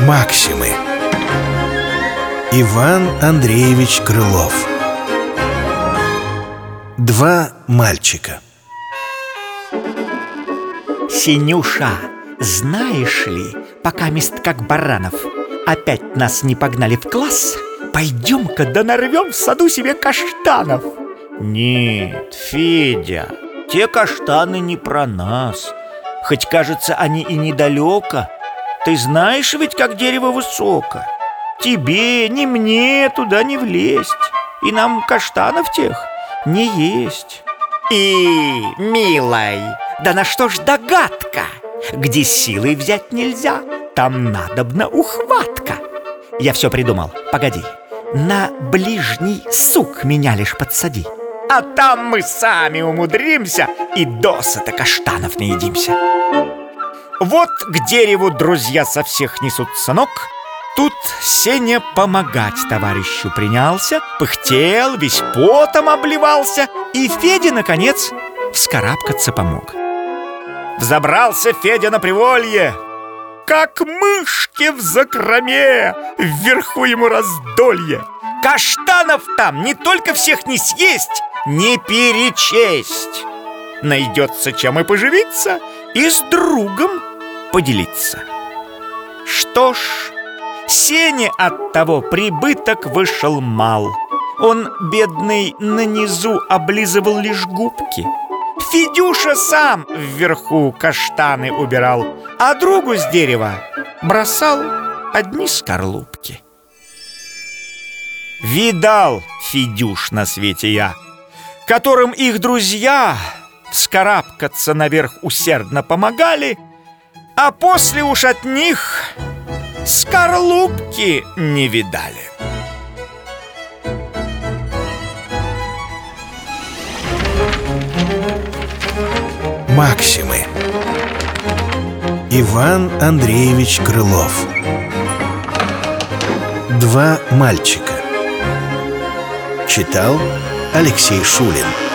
Максимы. Иван Андреевич Крылов. Два мальчика. Синюша, знаешь ли, пока мест как баранов. Опять нас не погнали в класс. Пойдем-ка да нарвем в саду себе каштанов Нет, Федя, те каштаны не про нас. Хоть кажется они и недалеко Ты знаешь ведь, как дерево высоко. Тебе, ни мне туда не влезть. И нам каштанов тех не есть. И, милой, да на что ж догадка? Где силой взять нельзя, там надобна ухватка. Я все придумал, погоди. На ближний сук меня лишь подсади А там мы сами умудримся И досыта каштанов наедимся Вот к дереву друзья со всех несутся ног. Тут Сеня помогать товарищу принялся Пыхтел, весь потом обливался И Феде, наконец, вскарабкаться помог. Взобрался Федя на приволье Как мышки в закроме Вверху ему раздолье. Каштанов там не только всех не съесть Не перечесть. Найдется чем и поживиться И с другом поделиться. Что ж, Сене от того прибыток вышел мал. Он, бедный, на низу облизывал лишь губки. Федюша сам вверху каштаны убирал А другу с дерева бросал одни скорлупки. Видал, Федюш, на свете я Которым их друзья вскарабкаться наверх усердно помогали А после уж от них скорлупки не видали. Максимы. Иван Андреевич Крылов. Два мальчика. Читал Алексей Шулин